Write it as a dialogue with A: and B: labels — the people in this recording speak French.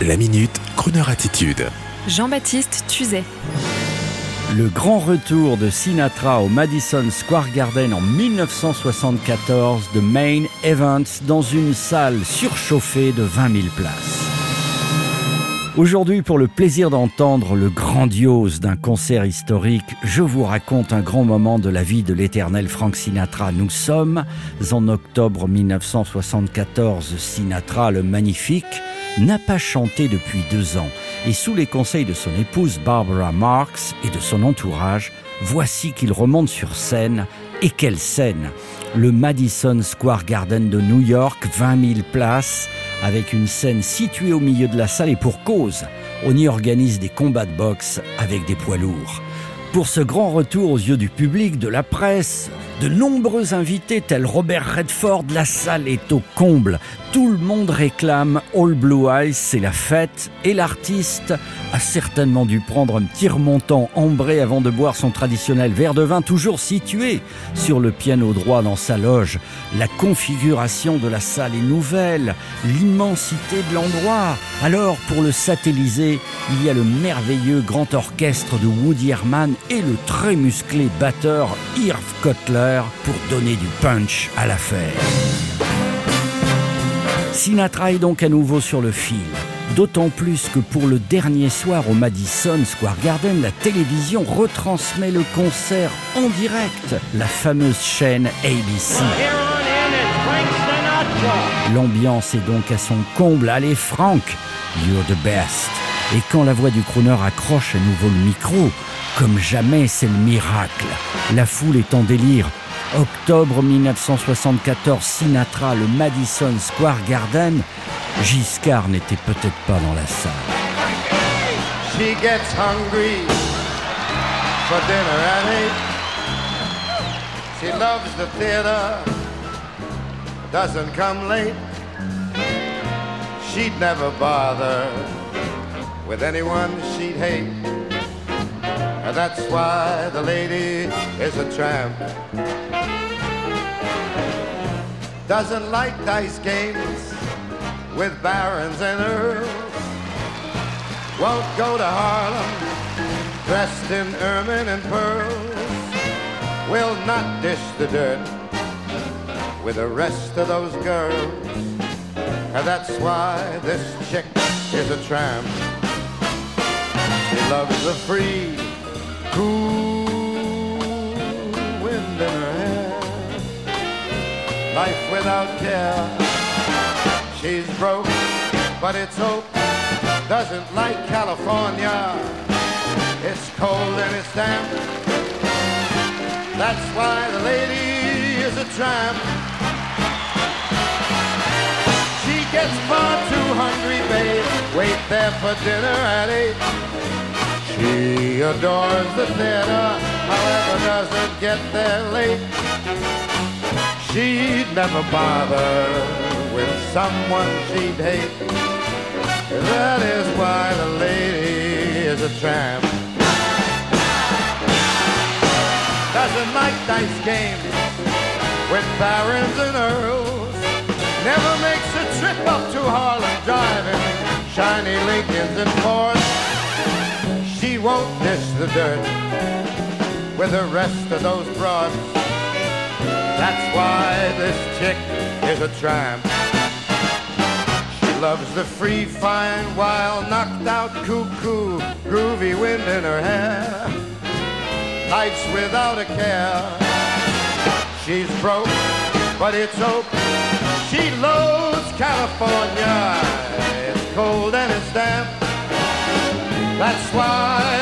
A: La minute, Kroneur attitude.
B: Jean-Baptiste Tuzet.
C: Le grand retour de Sinatra au Madison Square Garden en 1974 de Main Evans dans une salle surchauffée de 20 000 places. Aujourd'hui, pour le plaisir d'entendre le grandiose d'un concert historique, je vous raconte un grand moment de la vie de l'éternel Frank Sinatra. Nous sommes en octobre 1974. Sinatra, le magnifique, n'a pas chanté depuis deux ans. Et sous les conseils de son épouse Barbara Marx et de son entourage, voici qu'il remonte sur scène. Et quelle scène Le Madison Square Garden de New York, 20 000 places avec une scène située au milieu de la salle et pour cause, on y organise des combats de boxe avec des poids lourds. Pour ce grand retour aux yeux du public, de la presse, de nombreux invités tels Robert Redford, la salle est au comble. Tout le monde réclame All Blue Eyes, c'est la fête, et l'artiste a certainement dû prendre un petit remontant ambré avant de boire son traditionnel verre de vin, toujours situé sur le piano droit dans sa loge. La configuration de la salle est nouvelle, l'immensité de l'endroit. Alors, pour le satelliser, il y a le merveilleux grand orchestre de Woody Herman et le très musclé batteur Irv Kotler pour donner du punch à l'affaire. Sinatra est donc à nouveau sur le fil. D'autant plus que pour le dernier soir au Madison Square Garden, la télévision retransmet le concert en direct, la fameuse chaîne ABC. L'ambiance est donc à son comble. Allez Frank, you're the best. Et quand la voix du crooner accroche à nouveau le micro, comme jamais c'est le miracle. La foule est en délire. Octobre 1974, Sinatra, le Madison Square Garden. Giscard n'était peut-être pas dans la salle.
D: She gets hungry for dinner at eight. She loves the theater, doesn't come late. She'd never bother with anyone she'd hate. And that's why the lady is a tramp. Doesn't like dice games with barons and earls. Won't go to Harlem dressed in ermine and pearls. Will not dish the dirt with the rest of those girls. And that's why this chick is a tramp. She loves the free, cool wind in her hair. Life without care. She's broke, but it's hope. Doesn't like California. It's cold and it's damp. That's why the lady is a tramp. She gets far too hungry, babe. Wait there for dinner at eight. She adores the theater, however, doesn't get there late. She'd never bother with someone she'd hate. That is why the lady is a tramp. Doesn't like dice games with barons and earls. Never makes a trip up to Harlem driving shiny Lincolns and Fords. The dirt with the rest of those broads. That's why this chick is a tramp. She loves the free, fine, wild, knocked out, cuckoo, groovy wind in her hair. Life's without a care. She's broke, but it's hope. She loathes California. It's cold and it's damp. That's why